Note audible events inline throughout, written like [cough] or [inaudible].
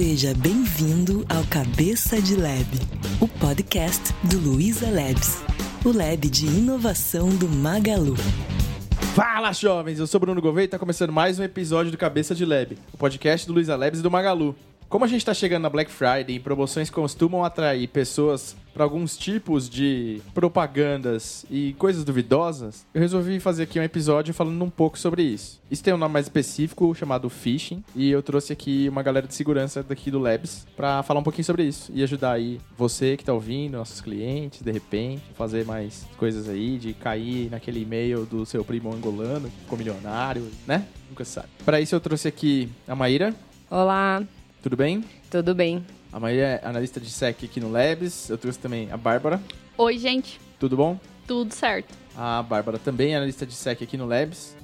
Seja bem-vindo ao Cabeça de Lab, o podcast do Luiza Labs, o lab de inovação do Magalu. Fala, jovens! Eu sou Bruno Gouveia e está começando mais um episódio do Cabeça de Lab, o podcast do Luiza Labs e do Magalu. Como a gente está chegando na Black Friday e promoções costumam atrair pessoas para alguns tipos de propagandas e coisas duvidosas, eu resolvi fazer aqui um episódio falando um pouco sobre isso. Isso tem um nome mais específico chamado phishing e eu trouxe aqui uma galera de segurança daqui do Labs para falar um pouquinho sobre isso e ajudar aí você que está ouvindo, nossos clientes, de repente, fazer mais coisas aí de cair naquele e-mail do seu primo angolano ficou milionário, né? Nunca sabe. Para isso eu trouxe aqui a Maíra. Olá, Tudo bem? tudo bem? A Maíra é analista de SEC aqui no Labs. Eu trouxe também a Bárbara. Oi, gente. Tudo bom? Tudo certo. A Bárbara também é analista de SEC aqui no Labs.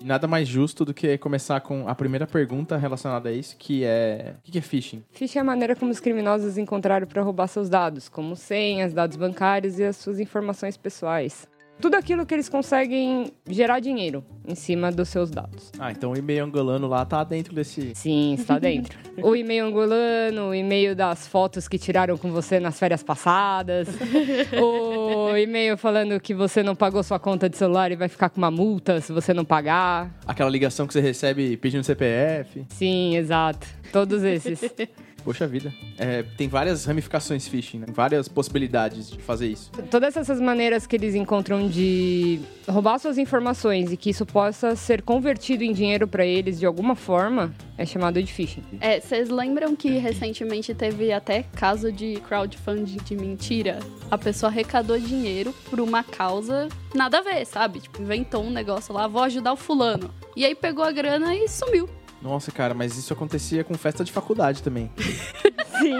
E nada mais justo do que começar com a primeira pergunta relacionada a isso, que é... O que que é phishing? Phishing é a maneira como os criminosos encontraram para roubar seus dados, como senhas, dados bancários e as suas informações pessoais. Tudo aquilo que eles conseguem gerar dinheiro em cima dos seus dados. Ah, então o e-mail angolano lá tá dentro desse... Sim, está [laughs] dentro. o e-mail angolano, o e-mail das fotos que tiraram com você nas férias passadas, [laughs] o e-mail falando que você não pagou sua conta de celular e vai ficar com uma multa se você não pagar. Aquela ligação que você recebe pedindo CPF. Sim, exato. Todos esses. [laughs] Poxa vida. É, tem várias ramificações phishing, né? Várias possibilidades de fazer isso. Todas essas maneiras que eles encontram de roubar suas informações e que isso possa ser convertido em dinheiro para eles de alguma forma é chamado de phishing. É, vocês lembram que recentemente teve até caso de crowdfunding de mentira? A pessoa arrecadou dinheiro por uma causa nada a ver, sabe? Tipo, inventou um negócio lá, vou ajudar o fulano. E aí pegou a grana e sumiu. Nossa, cara, mas isso acontecia com festa de faculdade também. [laughs] Sim.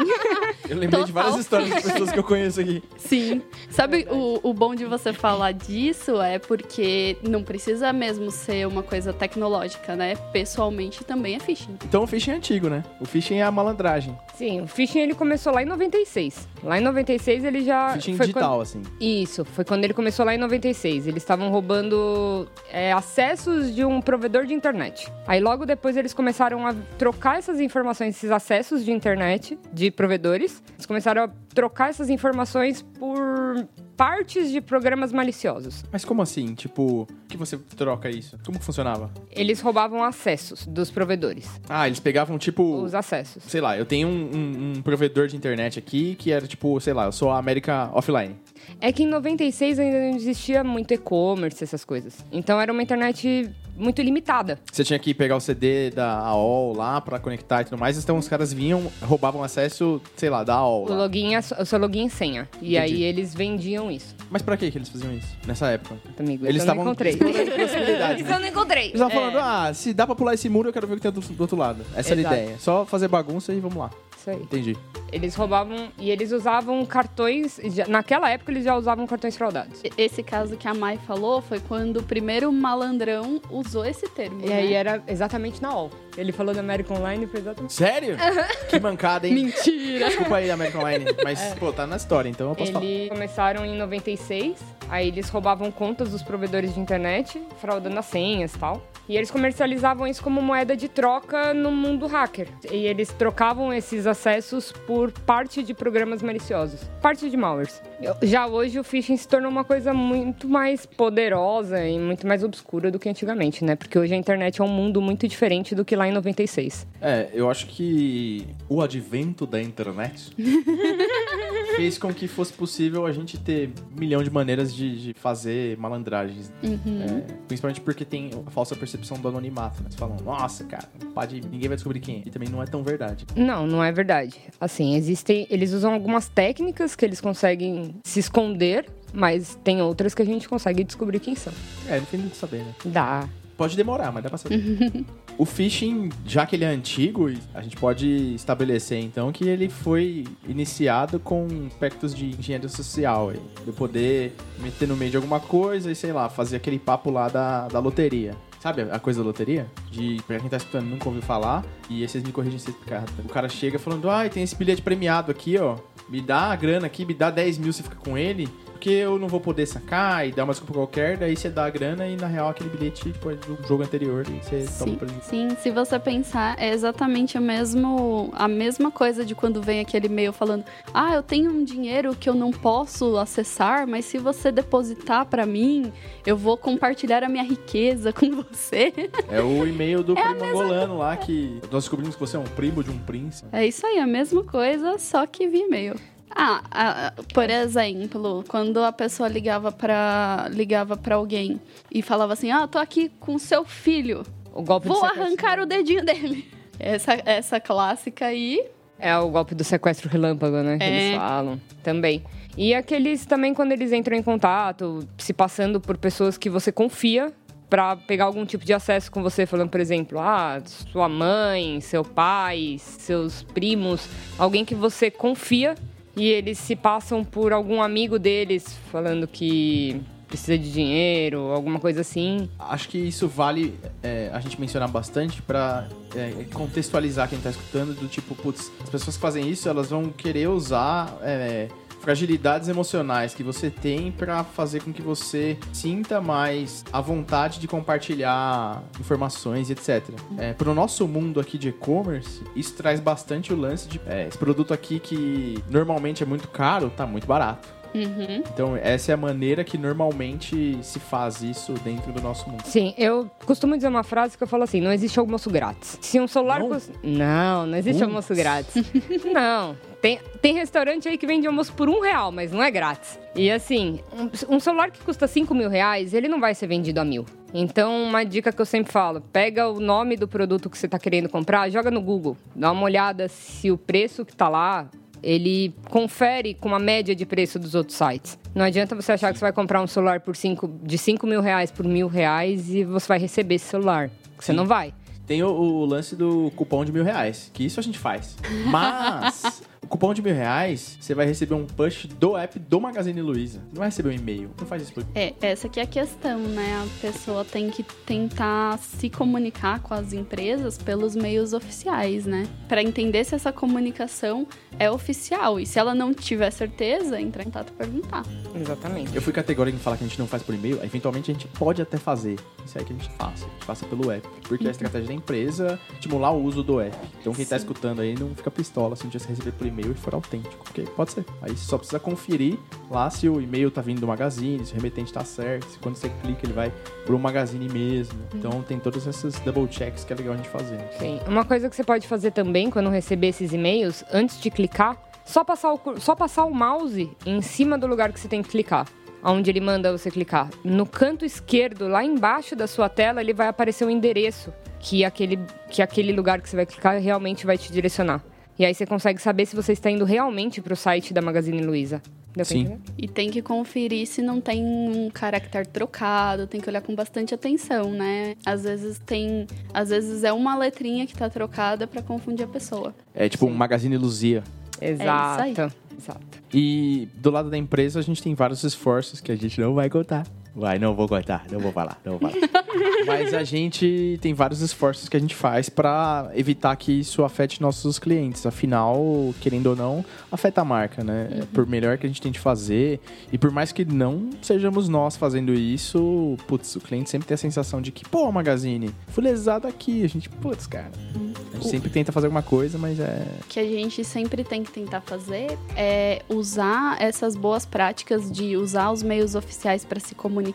Eu lembrei de várias Total. histórias de pessoas que eu conheço aqui. Sim. Sabe o, o bom de você falar disso é porque não precisa mesmo ser uma coisa tecnológica, né? Pessoalmente também é phishing. Então o phishing é antigo, né? O phishing é a malandragem. Sim, o phishing ele começou lá em 96. Lá em 96 ele já phishing foi digital, assim. quando- Isso, foi quando ele começou lá em 96. Eles estavam roubando é, acessos de um provedor de internet. Aí logo depois eles começaram a trocar essas informações, esses acessos de internet de provedores. Eles começaram a trocar essas informações por partes de programas maliciosos. Mas como assim? Tipo, que você troca isso? Como que funcionava? Eles roubavam acessos dos provedores, Ah, eles pegavam, tipo... os acessos. Sei lá, eu tenho um, um- um provedor de internet aqui que era tipo, sei lá, eu sou a América Offline. É que em 96 ainda não existia muito e-commerce, essas coisas. Então era uma internet muito limitada. Você tinha que pegar o CD da AOL lá pra conectar e tudo mais, então os caras vinham, roubavam acesso, sei lá, da AOL. O lá. login é o seu login e senha. E Entendi. aí eles vendiam isso. Mas pra que que eles faziam isso nessa época? Amigo, Eles isso eu não estavam encontrei. possibilidades, isso né? eu não encontrei. Eles estavam falando, ah, se dá pra pular esse muro, eu quero ver o que tem do, do outro lado. Essa era a Exato. ideia. Só fazer bagunça e vamos lá. Isso aí. Entendi. Eles roubavam e eles usavam cartões. já- naquela época eles já usavam cartões fraudados. Esse caso que a Mai falou foi quando o primeiro malandrão usou esse termo. E né? aí era exatamente na OL. Ele falou da American Online e foi exatamente. Sério? que mancada, hein? Mentira! Desculpa aí, American Online. Mas, É. pô, tá na história, então eu posso falar. Eles começaram em 96, aí eles roubavam contas dos provedores de internet, fraudando as senhas e tal. E eles comercializavam isso como moeda de troca no mundo hacker. E eles trocavam esses acessos por parte de programas maliciosos, parte de malwares. Já hoje o phishing se tornou uma coisa muito mais poderosa e muito mais obscura do que antigamente, né? Porque hoje a internet é um mundo muito diferente do que lá em 96. É, eu acho que o advento da internet [laughs] fez com que fosse possível a gente ter um milhão de maneiras de, de fazer malandragens. Uhum. É, principalmente porque tem a falsa percepção do anonimato, né? Você fala, nossa, cara, pode, ninguém vai descobrir quem é. E também não é tão verdade. Não, não é verdade. Assim, existem. Eles usam algumas técnicas que eles conseguem se esconder, mas tem outras que a gente consegue descobrir quem são. É, depende de saber, né? Dá. Pode demorar, mas dá pra saber. [laughs] o phishing, já que ele é antigo, a gente pode estabelecer então que ele foi iniciado com aspectos de engenharia social, de poder meter no meio de alguma coisa e sei lá, fazer aquele papo lá da, da loteria. Sabe a coisa da loteria? De, pra quem tá escutando, nunca ouviu falar. E aí vocês me corrigem se explicar. O cara chega falando, ai, tem esse bilhete premiado aqui, ó. Me dá a grana aqui, me dá 10 mil, você fica com ele. Porque eu não vou poder sacar e dar uma desculpa qualquer, daí você dá a grana e na real aquele bilhete tipo, é do jogo anterior e você toma Sim, pra gente. sim, se você pensar, é exatamente a, mesmo, a mesma coisa de quando vem aquele e-mail falando: Ah, eu tenho um dinheiro que eu não posso acessar, mas se você depositar pra mim, eu vou compartilhar a minha riqueza com você. [laughs] É o e-mail do primo angolano lá que nós descobrimos que você é um primo de um príncipe. É isso aí, a mesma coisa, só que via e-mail. Ah, por exemplo, quando a pessoa ligava pra, ligava pra alguém e falava assim: Ah, tô aqui com seu filho, O golpe vou arrancar o dedinho dele. [laughs] Essa, essa clássica aí. É o golpe do sequestro relâmpago, né? Que É. eles falam também. E aqueles também quando eles entram em contato, se passando por pessoas que você confia pra pegar algum tipo de acesso com você, falando, por exemplo, ah, sua mãe, seu pai, seus primos, alguém que você confia e eles se passam por algum amigo deles falando que precisa de dinheiro, alguma coisa assim. Acho que isso vale é, a gente mencionar bastante pra é, contextualizar quem tá escutando, do tipo, putz, as pessoas que fazem isso, elas vão querer usar é, fragilidades emocionais que você tem pra fazer com que você sinta mais a vontade de compartilhar informações e etc. É, pro nosso mundo aqui de e-commerce, isso traz bastante o lance de é, esse produto aqui que normalmente é muito caro, tá muito barato. Uhum. Então, essa é a maneira que normalmente se faz isso dentro do nosso mundo. Sim, eu costumo dizer uma frase que eu falo assim: não existe almoço grátis. Se um celular Não? custa. Não, não existe Putz. almoço grátis. [laughs] não. Tem, tem restaurante aí que vende almoço por um real, mas não é grátis. E assim, um, um celular que custa 5 mil reais, ele não vai ser vendido a mil. Então, uma dica que eu sempre falo: pega o nome do produto que você está querendo comprar, joga no Google, dá uma olhada se o preço que tá lá ele confere com uma média de preço dos outros sites. Não adianta você achar que você vai comprar um celular por cinco, de 5 mil reais por mil reais e você vai receber esse celular. Você Sim. não vai. Tem o, o lance do cupom de mil reais, que isso a gente faz. [laughs] Mas, cupom de mil reais, você vai receber um push do app do Magazine Luiza. Não vai receber um e-mail. Não faz isso por É, essa aqui é a questão, né? A pessoa tem que tentar se comunicar com as empresas pelos meios oficiais, né? Pra entender se essa comunicação é oficial. E se ela não tiver certeza, entrar em contato e perguntar. Exatamente. Eu fui categórico em falar que a gente não faz por e-mail, eventualmente a gente pode até fazer. Isso aí que a gente faça. A gente faça pelo app. Porque a estratégia da empresa é estimular o uso do app. Então quem tá Sim. escutando aí não fica pistola se um dia você receber por e-mail e for autêntico. Porque pode ser. Aí você só precisa conferir lá se o e-mail tá vindo do Magazine, se o remetente tá certo, se quando você clica ele vai pro Magazine mesmo. Então tem todos esses double checks que é legal a gente fazer. Sim. Uma coisa que você pode fazer também quando receber esses e-mails, antes de clicar, só passar o, só passar o mouse em cima do lugar que você tem que clicar. Onde ele manda você clicar. No canto esquerdo, lá embaixo da sua tela, ele vai aparecer o endereço que aquele, que aquele lugar que você vai clicar realmente vai te direcionar. E aí você consegue saber se você está indo realmente para o site da Magazine Luiza. Deu Sim. entender? E tem que conferir se não tem um caractere trocado, tem que olhar com bastante atenção, né? Às vezes tem. Às vezes é uma letrinha que tá trocada pra confundir a pessoa. É tipo um Magazine Luzia. Exato. aí. Exato. E do lado da empresa a gente tem vários esforços que a gente não vai contar. Vai, não vou contar, não vou falar, não vou falar. [laughs] Mas a gente tem vários esforços que a gente faz pra evitar que isso afete nossos clientes. Afinal, querendo ou não, afeta a marca, né? Por melhor que a gente tente fazer e por mais que não sejamos nós fazendo isso, putz, o cliente sempre tem a sensação de que, pô, Magazine, fui lesado aqui. A gente, putz, cara. A gente sempre tenta fazer alguma coisa, mas é. O que a gente sempre tem que tentar fazer é usar essas boas práticas de usar os meios oficiais para se comunicar,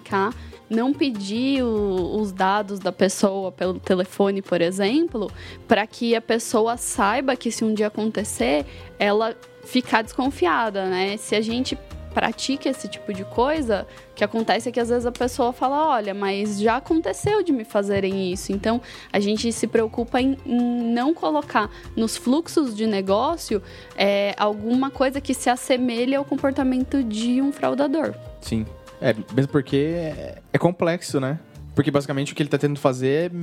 não pedir o- os dados da pessoa pelo telefone, por exemplo, para que a pessoa saiba que se um dia acontecer, ela ficar desconfiada, né? Se a gente pratica esse tipo de coisa, o que acontece é que às vezes a pessoa fala, olha, mas já aconteceu de me fazerem isso. Então, a gente se preocupa em, em não colocar nos fluxos de negócio é, alguma coisa que se assemelhe ao comportamento de um fraudador. Sim. É, mesmo porque é, é complexo, né? Porque basicamente o que ele tá tentando fazer é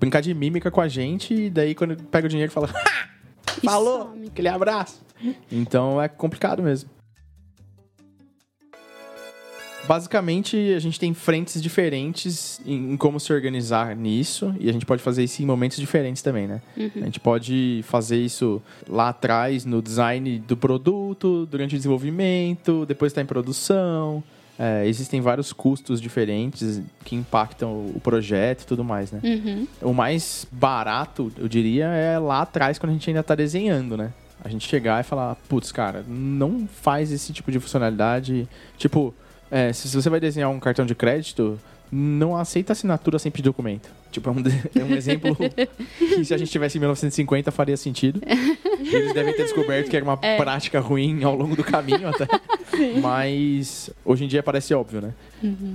brincar de mímica com a gente e daí quando pega o dinheiro fala, [laughs] "Ha! Falou, some. aquele abraço. Então é complicado mesmo. basicamente, a gente tem frentes diferentes em, em como se organizar nisso, e a gente pode fazer isso em momentos diferentes também, né? A gente pode fazer isso lá atrás, no design do produto, durante o desenvolvimento, depois está em produção. É, existem vários custos diferentes que impactam o projeto e tudo mais, né? Uhum. O mais barato, eu diria, é lá atrás, quando a gente ainda tá desenhando, né? A gente chegar e falar, putz, cara, não faz esse tipo de funcionalidade. Tipo, é, se você vai desenhar um cartão de crédito, não aceita assinatura sem pedir documento. Tipo, é um, é um exemplo [laughs] que se a gente tivesse em 1950 faria sentido. Eles devem ter descoberto que era uma prática ruim ao longo do caminho até. Mas hoje em dia parece óbvio, né?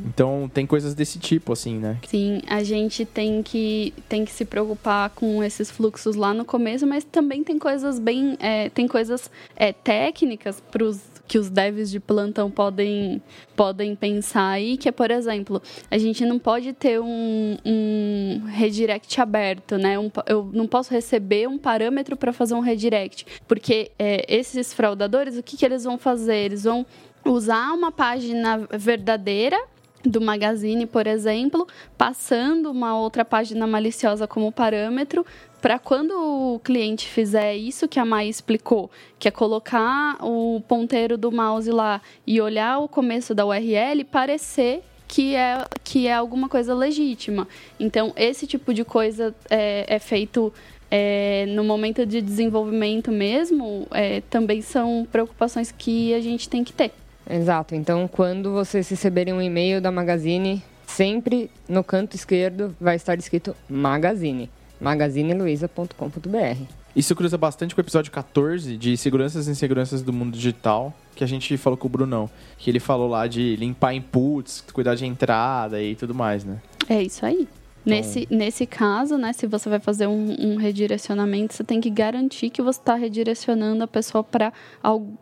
Então tem coisas desse tipo, assim, né? Sim, a gente tem que, tem que se preocupar com esses fluxos lá no começo, mas também tem coisas bem. é, tem coisas é, técnicas pros, que os devs de plantão podem, podem pensar aí, que é, por exemplo, a gente não pode ter um, um redirect aberto, né? Um eu não posso receber um parâmetro para fazer um redirect, porque é, esses fraudadores, o que, que eles vão fazer? Eles vão usar uma página verdadeira do Magazine, por exemplo, passando uma outra página maliciosa como parâmetro, para quando o cliente fizer isso que a Mai explicou, que é colocar o ponteiro do mouse lá e olhar o começo da URL, parecer que é, que é alguma coisa legítima. Então, esse tipo de coisa é, é feito é, no momento de desenvolvimento mesmo, é, também são preocupações que a gente tem que ter. Exato. Então, quando vocês receberem um e-mail da Magazine, sempre no canto esquerdo vai estar escrito Magazine. magazineluiza.com.br. Isso cruza bastante com o episódio 14 de seguranças e inseguranças do mundo digital, que a gente falou com o Brunão. Que ele falou lá de limpar inputs, cuidar de entrada e tudo mais, né? É isso aí. Nesse, nesse caso, né, se você vai fazer um, um redirecionamento, você tem que garantir que você está redirecionando a pessoa para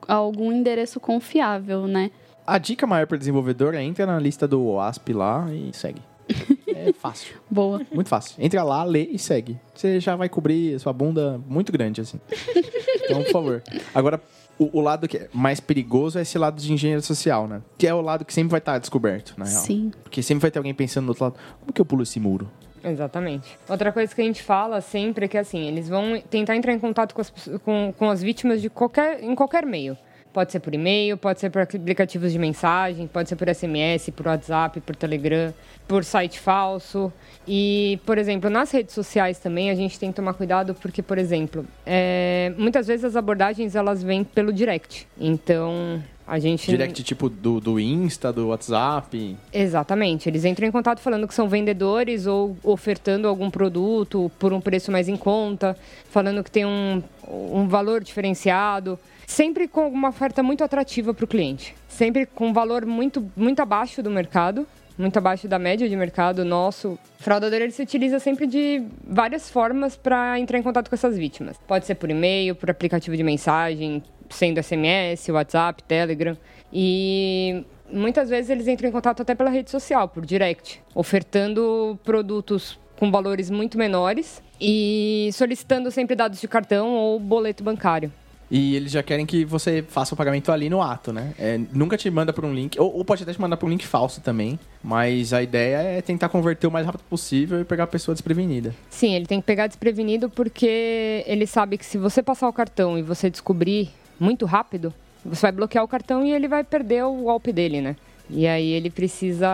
algum endereço confiável, né? A dica maior para desenvolvedor é entra na lista do OASP lá e segue. É fácil, Boa. muito fácil. Entra lá, lê e segue. Você já vai cobrir a sua bunda muito grande, assim. Então, por favor. Agora, o, o lado que é mais perigoso é esse lado de engenharia social, né? Que é o lado que sempre vai estar descoberto, na real. Sim. Porque sempre vai ter alguém pensando do outro lado, como que eu pulo esse muro? Exatamente. Outra coisa que a gente fala sempre é que assim, eles vão tentar entrar em contato com as, com, com as vítimas de qualquer, em qualquer meio. Pode ser por e-mail, pode ser por aplicativos de mensagem, pode ser por SMS, por WhatsApp, por Telegram, por site falso. E, por exemplo, nas redes sociais também a gente tem que tomar cuidado porque, por exemplo, é, muitas vezes as abordagens elas vêm pelo direct. Então, a gente... Direct tipo do, do Insta, do WhatsApp. Exatamente. Eles entram em contato falando que são vendedores ou ofertando algum produto por um preço mais em conta, falando que tem um, um valor diferenciado. Sempre com uma oferta muito atrativa para o cliente. Sempre com um valor muito, muito abaixo do mercado, muito abaixo da média de mercado nosso. O fraudador ele se utiliza sempre de várias formas para entrar em contato com essas vítimas. Pode ser por e-mail, por aplicativo de mensagem, sendo SMS, WhatsApp, Telegram. E muitas vezes eles entram em contato até pela rede social, por direct, ofertando produtos com valores muito menores e solicitando sempre dados de cartão ou boleto bancário. E eles já querem que você faça o pagamento ali no ato, né? É, nunca te manda por um link, ou, ou pode até te mandar por um link falso também. Mas a ideia é tentar converter o mais rápido possível e pegar a pessoa desprevenida. Sim, ele tem que pegar desprevenido porque ele sabe que se você passar o cartão e você descobrir muito rápido, você vai bloquear o cartão e ele vai perder o golpe dele, né? E aí ele precisa,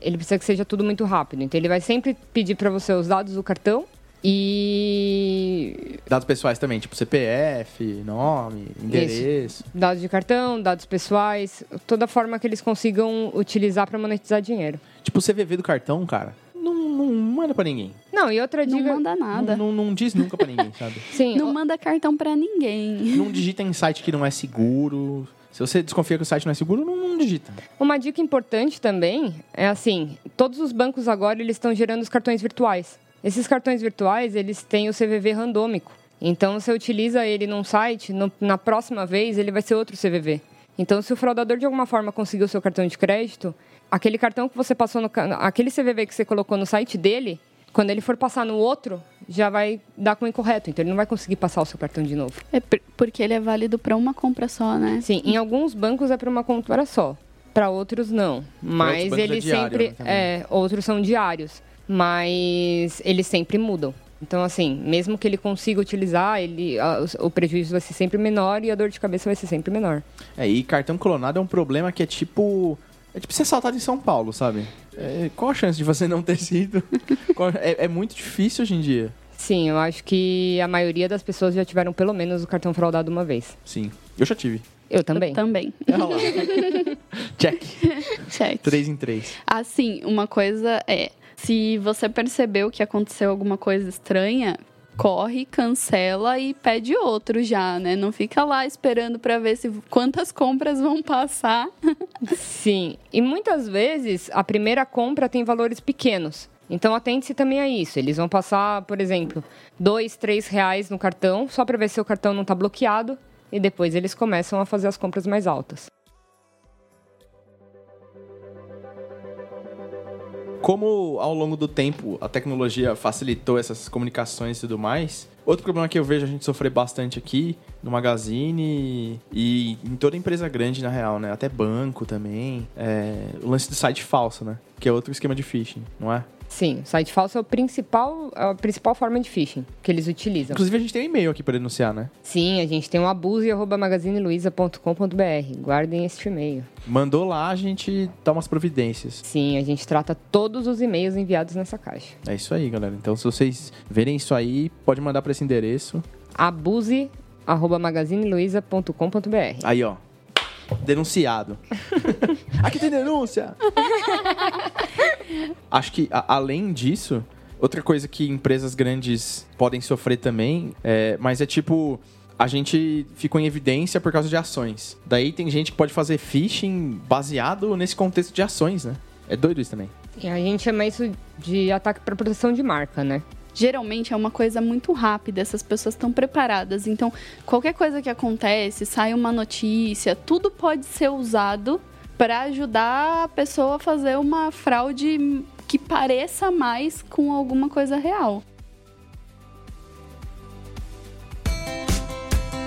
ele precisa que seja tudo muito rápido. Então ele vai sempre pedir para você os dados do cartão e Dados pessoais também, tipo CPF, nome, endereço. dados de cartão, dados pessoais, toda forma que eles consigam utilizar para monetizar dinheiro. Tipo o CVV do cartão, cara. Não, não manda pra ninguém. Não, e outra Não dica, manda nada. Não, não, não diz nunca pra ninguém, sabe? [laughs] sim, Não manda cartão pra ninguém. Não digita em site que não é seguro. Se você desconfia que o site não é seguro, não, não digita. Uma dica importante também é assim, todos os bancos agora eles estão gerando os cartões virtuais. Esses cartões virtuais, eles têm o CVV randômico. Então, você utiliza ele num site, no- na próxima vez ele vai ser outro CVV. Então, se o fraudador de alguma forma conseguiu o seu cartão de crédito, aquele cartão que você passou no aquele CVV que você colocou no site dele, quando ele for passar no outro, já vai dar com o incorreto. Então, ele não vai conseguir passar o seu cartão de novo. É por- porque ele é válido pra uma compra só, né? Sim, em alguns bancos é para uma compra só. Para outros não, mas bancos é eles diário, sempre né, é, outros são diários, mas eles sempre mudam. Então assim, mesmo que ele consiga utilizar, ele a- o prejuízo vai ser sempre menor e a dor de cabeça vai ser sempre menor. É, e cartão clonado é um problema que é tipo. É tipo ser assaltado em São Paulo, sabe? É, qual a chance de você não ter sido? [laughs] É, é muito difícil hoje em dia. Sim, eu acho que a maioria das pessoas já tiveram pelo menos o cartão fraudado uma vez. Sim. Eu já tive. Eu também. Também. Olha lá. [laughs] Check. Check. Três em três. Assim, uma coisa é, se você percebeu que aconteceu alguma coisa estranha, corre, cancela e pede outro já, né? Não fica lá esperando pra ver se quantas compras vão passar. [laughs] Sim, e muitas vezes a primeira compra tem valores pequenos. Então atente-se também a isso. Eles vão passar, por exemplo, dois, três reais no cartão só para ver se o cartão não está bloqueado e depois eles começam a fazer as compras mais altas. Como ao longo do tempo a tecnologia facilitou essas comunicações e tudo mais, outro problema que eu vejo a gente sofrer bastante aqui no Magazine e em toda empresa grande, na real, né? Até banco também, é o lance do site falso, né? Que é outro esquema de phishing, não é? Sim, o site falso é o principal, é a principal forma de phishing que eles utilizam. Inclusive a gente tem um e-mail aqui para denunciar, né? Sim, a gente tem um abuse.magazineluiza.com.br. Guardem este e-mail. Mandou lá, a gente dá umas providências. Sim, a gente trata todos os e-mails enviados nessa caixa. É isso aí, galera. Então, se vocês verem isso aí, pode mandar para esse endereço. abuse.magazineluiza.com.br. Aí, ó. Denunciado. [laughs] Aqui tem denúncia! [laughs] Acho que, a- além disso, outra coisa que empresas grandes podem sofrer também, é, mas é tipo. A gente ficou em evidência por causa de ações. Daí tem gente que pode fazer phishing baseado nesse contexto de ações, né? É doido isso também. E a gente chama isso de ataque para proteção de marca, né? Geralmente é uma coisa muito rápida, essas pessoas estão preparadas. Então, qualquer coisa que acontece, sai uma notícia, tudo pode ser usado para ajudar a pessoa a fazer uma fraude que pareça mais com alguma coisa real.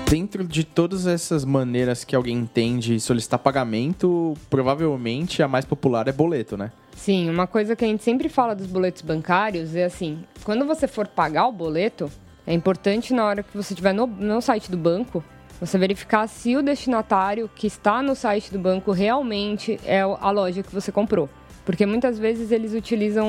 Dentro de todas essas maneiras que alguém entende solicitar pagamento, provavelmente a mais popular é boleto, né? Sim, uma coisa que a gente sempre fala dos boletos bancários é assim: quando você for pagar o boleto, é importante na hora que você estiver no, no site do banco, você verificar se o destinatário que está no site do banco realmente é a loja que você comprou. Porque muitas vezes eles utilizam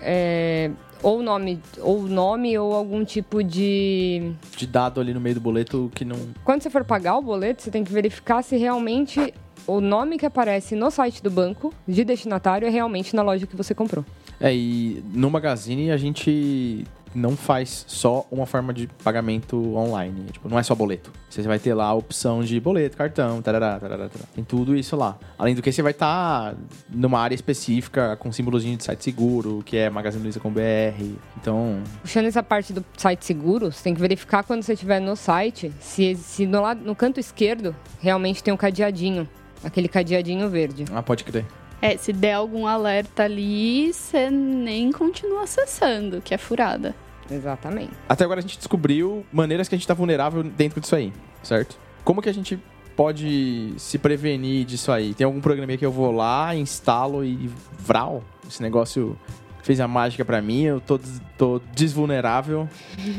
é, ou nome, ou nome ou algum tipo de De dado ali no meio do boleto que não. quando você for pagar o boleto, você tem que verificar se realmente o nome que aparece no site do banco de destinatário é realmente na loja que você comprou. É, e no Magazine a gente não faz só uma forma de pagamento online. Tipo, não é só boleto. Você vai ter lá a opção de boleto, cartão, tarará, tarará, tarará. Tem tudo isso lá. Além do que você vai estar numa área específica com símbolozinho de site seguro, que é Magazine Luiza com BR. Então, Puxando essa parte do site seguro, você tem que verificar quando você estiver no site se, se no, lado, no canto esquerdo realmente tem um cadeadinho. Aquele cadeadinho verde. ah, pode crer. É, se der algum alerta ali, você nem continua acessando, que é furada. Exatamente. Até agora a gente descobriu maneiras que a gente tá vulnerável dentro disso aí, certo? Como que a gente pode se prevenir disso aí? Tem algum programinha que eu vou lá, instalo e vral? Esse negócio fez a mágica pra mim, eu tô, tô desvulnerável.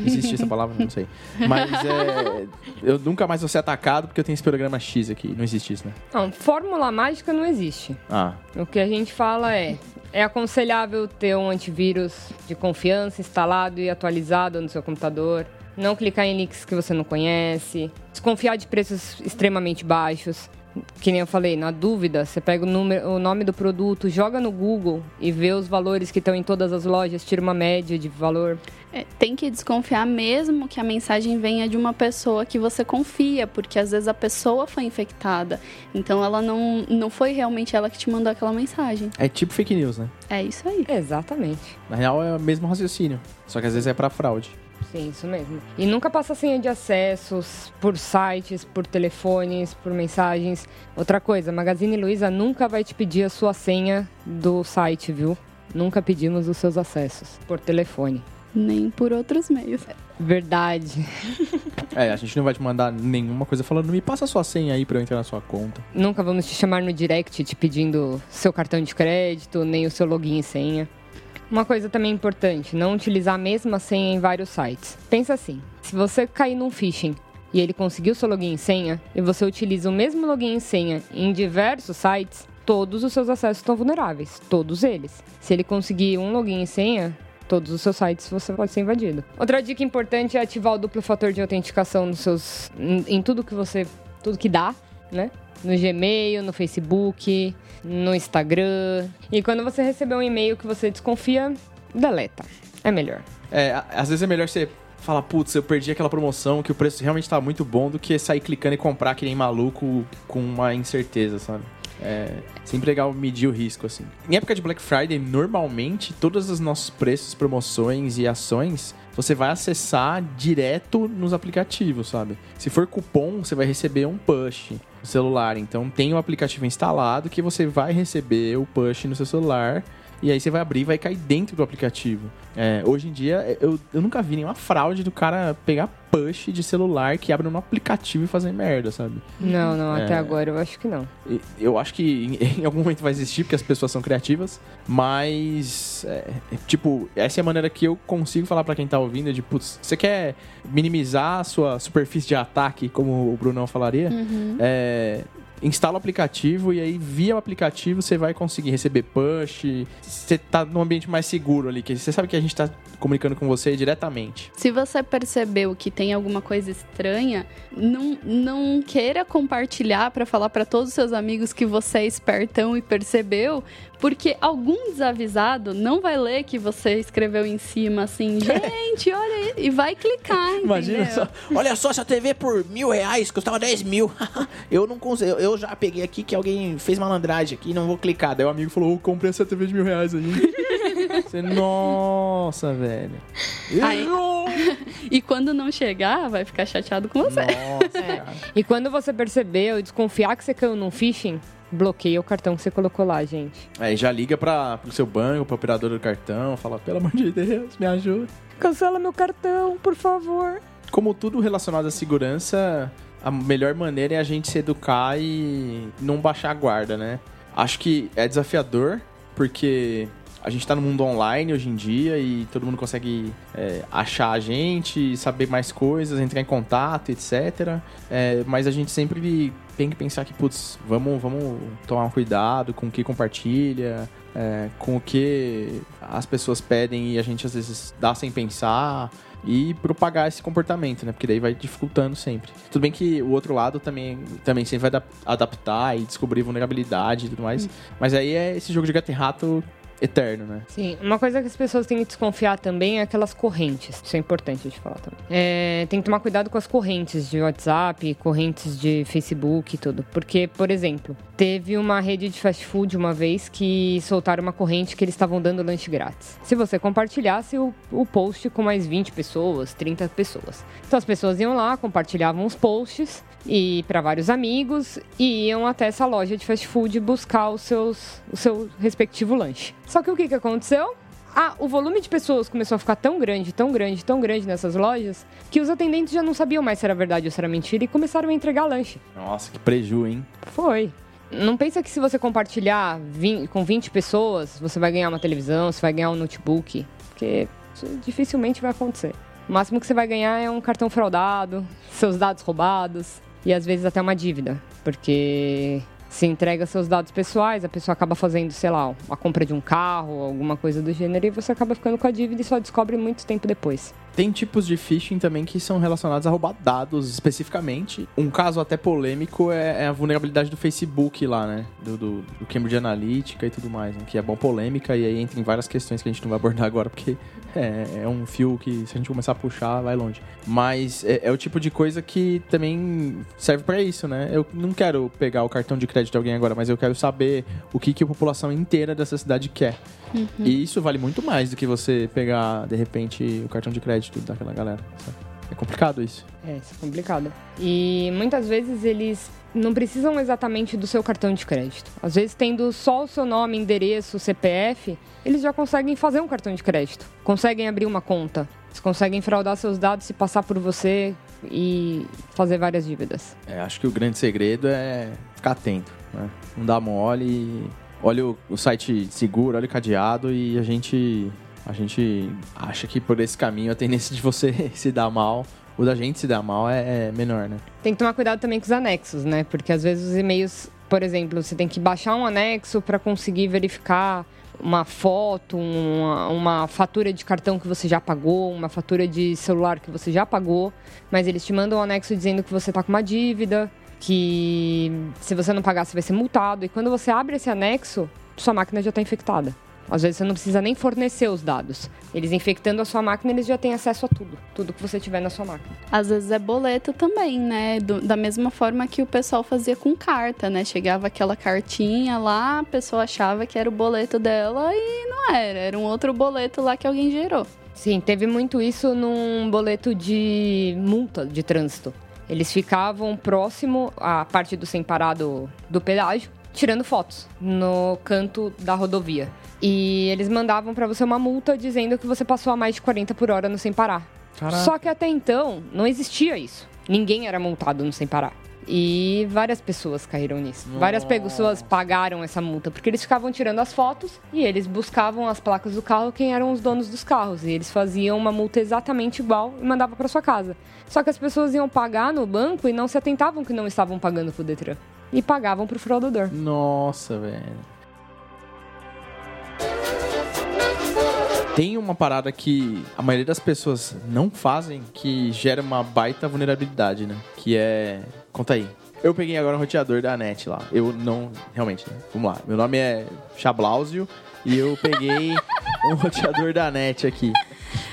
Existe essa palavra? Não sei. Mas é, eu nunca mais vou ser atacado porque eu tenho esse programa X aqui. Não existe isso, né? Não, fórmula mágica não existe. Ah, O que a gente fala é: é aconselhável ter um antivírus de confiança instalado e atualizado no seu computador. Não clicar em links que você não conhece. Desconfiar de preços extremamente baixos. Que nem eu falei, na dúvida, você pega o, número, o nome do produto, joga no Google e vê os valores que estão em todas as lojas, tira uma média de valor. É, tem que desconfiar mesmo que a mensagem venha de uma pessoa que você confia, porque às vezes a pessoa foi infectada. Então ela não, não foi realmente ela que te mandou aquela mensagem. é tipo fake news, né? É isso aí. Exatamente. Na real é o mesmo raciocínio, só que às vezes é pra fraude. Sim, isso mesmo. E nunca passa senha de acessos por sites, por telefones, por mensagens. Outra coisa, Magazine Luiza nunca vai te pedir a sua senha do site, viu? Nunca pedimos os seus acessos por telefone. Nem por outros meios. Verdade. [laughs] É, a gente não vai te mandar nenhuma coisa falando, me passa sua senha aí pra eu entrar na sua conta. Nunca vamos te chamar no direct te pedindo seu cartão de crédito, nem o seu login e senha. Uma coisa também importante, não utilizar a mesma senha em vários sites. Pensa assim, se você cair num phishing e ele conseguiu seu login e senha, e você utiliza o mesmo login e senha em diversos sites, todos os seus acessos estão vulneráveis, todos eles. Se ele conseguir um login e senha, todos os seus sites você pode ser invadido. Outra dica importante é ativar o duplo fator de autenticação nos seus em, em tudo que você tudo que dá, né? No Gmail, no Facebook, no Instagram. E quando você receber um e-mail que você desconfia, deleta. É melhor. É, às vezes é melhor você falar, putz, eu perdi aquela promoção, que o preço realmente tá muito bom, do que sair clicando e comprar que nem maluco com uma incerteza, sabe? É, sempre legal medir o risco, assim. Em época de Black Friday, normalmente, todos os nossos preços, promoções e ações, você vai acessar direto nos aplicativos, sabe? Se for cupom, você vai receber um push no celular. Então, tem o aplicativo instalado que você vai receber o push no seu celular e aí você vai abrir e vai cair dentro do aplicativo. É, hoje em dia, eu, eu nunca vi nenhuma fraude do cara pegar push de celular que abre no aplicativo e fazer merda, sabe? Não, não, até É. agora eu acho que não. Eu acho que em, [laughs] em algum momento vai existir, porque as pessoas são criativas, mas, é, é, tipo, essa é a maneira que eu consigo falar pra quem tá ouvindo, de, putz, você quer minimizar a sua superfície de ataque, como o Brunão falaria? É, instala o aplicativo e aí via o aplicativo você vai conseguir receber push, você tá num ambiente mais seguro ali, que você sabe que a gente tá comunicando com você diretamente. Se você percebeu que tem alguma coisa estranha, não, não queira compartilhar pra falar pra todos os seus amigos que você é espertão e percebeu, porque algum desavisado não vai ler que você escreveu em cima assim, [laughs] gente, olha aí, e vai clicar, Imagina entendeu? só. Olha só, essa TV por mil reais custava 10 mil. [laughs] eu não consigo. Eu, já peguei aqui que alguém fez malandragem aqui, não vou clicar. Daí o amigo falou, eu comprei essa TV de mil reais aí. [laughs] você, nossa, velho. Aí- E quando não chegar, vai ficar chateado com você. Nossa, cara. E quando você perceber ou desconfiar que você caiu num phishing, bloqueia o cartão que você colocou lá, gente. Aí já liga pra, pro seu banco, pra operador do cartão, fala, pelo amor de Deus, me ajuda. Cancela meu cartão, por favor. Como tudo relacionado à segurança, a melhor maneira é a gente se educar e não baixar a guarda, né? Acho que é desafiador, porque a gente tá no mundo online hoje em dia e todo mundo consegue é, achar a gente, saber mais coisas, entrar em contato, etc. É, mas a gente sempre tem que pensar que, putz, vamos, vamos tomar cuidado com o que compartilha, é, com o que as pessoas pedem e a gente às vezes dá sem pensar e propagar esse comportamento, né? Porque daí vai dificultando sempre. Tudo bem que o outro lado também, também sempre vai adap- adaptar e descobrir vulnerabilidade e tudo mais. Mas aí é esse jogo de gato e rato eterno, né? Sim, uma coisa que as pessoas têm que desconfiar também é aquelas correntes. Isso é importante de falar também. É, tem que tomar cuidado com as correntes de WhatsApp, correntes de Facebook e tudo. Porque, por exemplo, teve uma rede de fast food uma vez que soltaram uma corrente que eles estavam dando lanche grátis. Se você compartilhasse o, o post com mais 20 pessoas, 30 pessoas. Então as pessoas iam lá, compartilhavam os posts e para vários amigos e iam até essa loja de fast food buscar os seus, o seu respectivo lanche. Só que o que, que aconteceu? Ah, o volume de pessoas começou a ficar tão grande, tão grande, tão grande nessas lojas que os atendentes já não sabiam mais se era verdade ou se era mentira e começaram a entregar lanche. Nossa, que preju, hein? Foi. Não pensa que se você compartilhar vin- com 20 pessoas, você vai ganhar uma televisão, você vai ganhar um notebook, porque isso dificilmente vai acontecer. O máximo que você vai ganhar é um cartão fraudado, seus dados roubados e às vezes até uma dívida, porque se entrega seus dados pessoais, a pessoa acaba fazendo, sei lá, a compra de um carro, alguma coisa do gênero e você acaba ficando com a dívida e só descobre muito tempo depois. Tem tipos de phishing também que são relacionados a roubar dados especificamente. Um caso até polêmico é, é a vulnerabilidade do Facebook lá, né? Do, do, do Cambridge Analytica e tudo mais, né? Que é bom polêmica e aí entra em várias questões que a gente não vai abordar agora, porque é, é um fio que se a gente começar a puxar, vai longe. Mas é, é o tipo de coisa que também serve pra isso, né? Eu não quero pegar o cartão de crédito de alguém agora, mas eu quero saber o que, que a população inteira dessa cidade quer. E isso vale muito mais do que você pegar, de repente, o cartão de crédito daquela galera. sabe? É complicado isso. É, isso é complicado. E muitas vezes eles não precisam exatamente do seu cartão de crédito. Às vezes, tendo só o seu nome, endereço, CPF, eles já conseguem fazer um cartão de crédito. Conseguem abrir uma conta. Eles conseguem fraudar seus dados e passar por você e fazer várias dívidas. É, acho que o grande segredo é ficar atento. Né? Não dar mole e olha o, o site seguro, olha o cadeado e a gente, a gente acha que por esse caminho a tendência de você [laughs] se dar mal o da gente se dar mal é, é menor, né? Tem que tomar cuidado também com os anexos, né? Porque às vezes os e-mails, por exemplo, você tem que baixar um anexo para conseguir verificar uma foto, uma, uma, fatura de cartão que você já pagou, uma fatura de celular que você já pagou, mas eles te mandam um anexo dizendo que você está com uma dívida, que se você não pagar você vai ser multado. E quando você abre esse anexo, sua máquina já está infectada. Às vezes você não precisa nem fornecer os dados. Eles infectando a sua máquina, eles já têm acesso a tudo. Tudo que você tiver na sua máquina. Às vezes é boleto também, né? Do, da mesma forma que o pessoal fazia com carta, né? Chegava aquela cartinha lá, a pessoa achava que era o boleto dela e não era. Era um outro boleto lá que alguém gerou. Sim, teve muito isso num boleto de multa de trânsito. Eles ficavam próximo à parte do sem parado do pedágio, tirando fotos no canto da rodovia. E eles mandavam para você uma multa dizendo que você passou a mais de 40 por hora no sem parar. Caraca. Só que até então não existia isso. Ninguém era multado no sem parar. E várias pessoas caíram nisso. Nossa. Várias pessoas pagaram essa multa, porque eles ficavam tirando as fotos e eles buscavam as placas do carro, quem eram os donos dos carros. E eles faziam uma multa exatamente igual e mandavam para sua casa. Só que as pessoas iam pagar no banco e não se atentavam que não estavam pagando pro Detran. E pagavam pro fraudador. Nossa, velho. Tem uma parada que a maioria das pessoas não fazem que gera uma baita vulnerabilidade, né? Que é. Conta aí. Eu peguei agora um roteador da NET lá. Eu não. Realmente, né? Vamos lá. Meu nome é Chablausio e eu peguei [laughs] um roteador da NET aqui.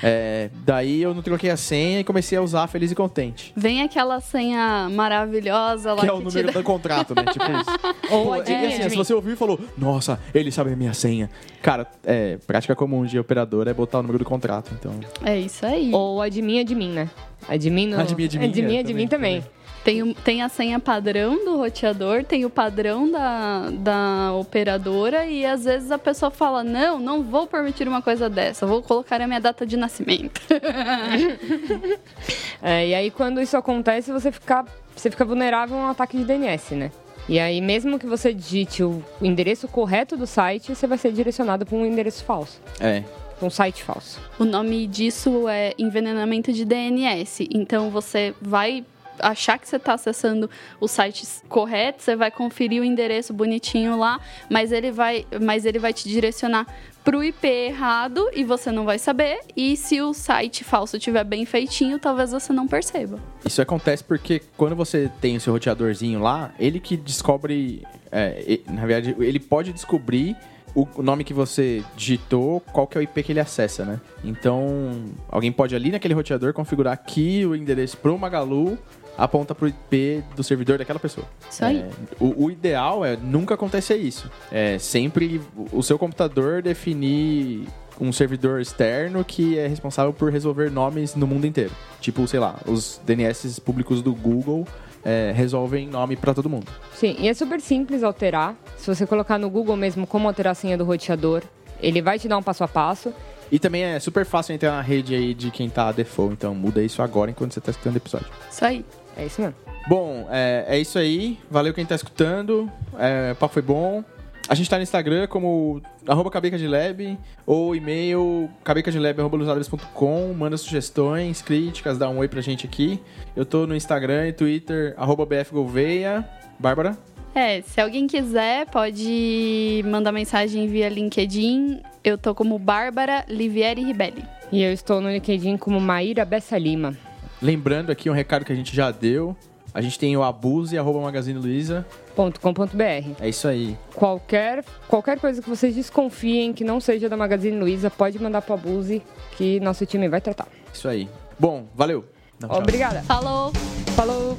É, daí eu não troquei a senha e comecei a usar feliz e contente. Vem aquela senha maravilhosa lá que é o número do contrato, né? Tipo isso. [laughs] Ou é, e, assim, se você ouviu e falou, nossa, ele sabe a minha senha. Cara, é, prática comum de operador é botar o número do contrato, então. É isso aí. Ou admin, admin, né? Admin no... Admin, admin. Admin, é, admin também. também. Tem, tem a senha padrão do roteador, tem o padrão da, da operadora e às vezes a pessoa fala: Não, não vou permitir uma coisa dessa, vou colocar a minha data de nascimento. [laughs] é, e aí, quando isso acontece, você fica, você fica vulnerável a um ataque de DNS, né? E aí, mesmo que você digite o endereço correto do site, você vai ser direcionado para um endereço falso. É, um site falso. O nome disso é envenenamento de DNS. Então você vai achar que você está acessando o site correto, você vai conferir o endereço bonitinho lá, mas ele vai, mas ele vai te direcionar para o IP errado e você não vai saber. E se o site falso estiver bem feitinho, talvez você não perceba. Isso acontece porque quando você tem o seu roteadorzinho lá, ele que descobre. É, na verdade, ele pode descobrir o nome que você digitou, qual que é o IP que ele acessa, né? Então, alguém pode ali naquele roteador configurar aqui o endereço para o Magalu aponta pro IP do servidor daquela pessoa. Isso aí. É, o, o, ideal é nunca acontecer isso. É sempre o seu computador definir um servidor externo que é responsável por resolver nomes no mundo inteiro. Tipo, sei lá, os DNS públicos do Google é, resolvem nome para todo mundo. Sim, e é super simples alterar. Se você colocar no Google mesmo como alterar a senha do roteador, ele vai te dar um passo a passo. E também é super fácil entrar na rede aí de quem tá default, então muda isso agora enquanto você tá escutando o episódio. Isso aí. É isso mesmo. Bom, é, é isso aí. Valeu quem tá escutando. É, o papo foi bom. A gente tá no Instagram como arroba cabecadilab ou e-mail cabecadilab.com. Manda sugestões, críticas, dá um oi pra gente aqui. Eu tô no Instagram e Twitter, arroba bfgouveia. Bárbara? É, se alguém quiser, pode mandar mensagem via LinkedIn. Eu tô como Bárbara Livieri Ribelli. E eu estou no LinkedIn como Maíra Bessa Lima. Lembrando aqui um recado que a gente já deu. A gente tem o abuse, arroba magazineluiza.com.br. É isso aí. Qualquer, qualquer coisa que vocês desconfiem que não seja da Magazine Luiza, pode mandar pro abuse que nosso time vai tratar. Isso aí. Bom, valeu. Obrigada. Falou. Falou.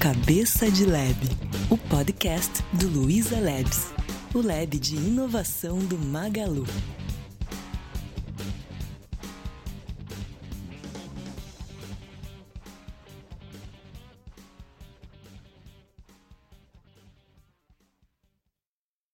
Cabeça de Lab, o podcast do Luiza Labs, o lab de inovação do Magalu.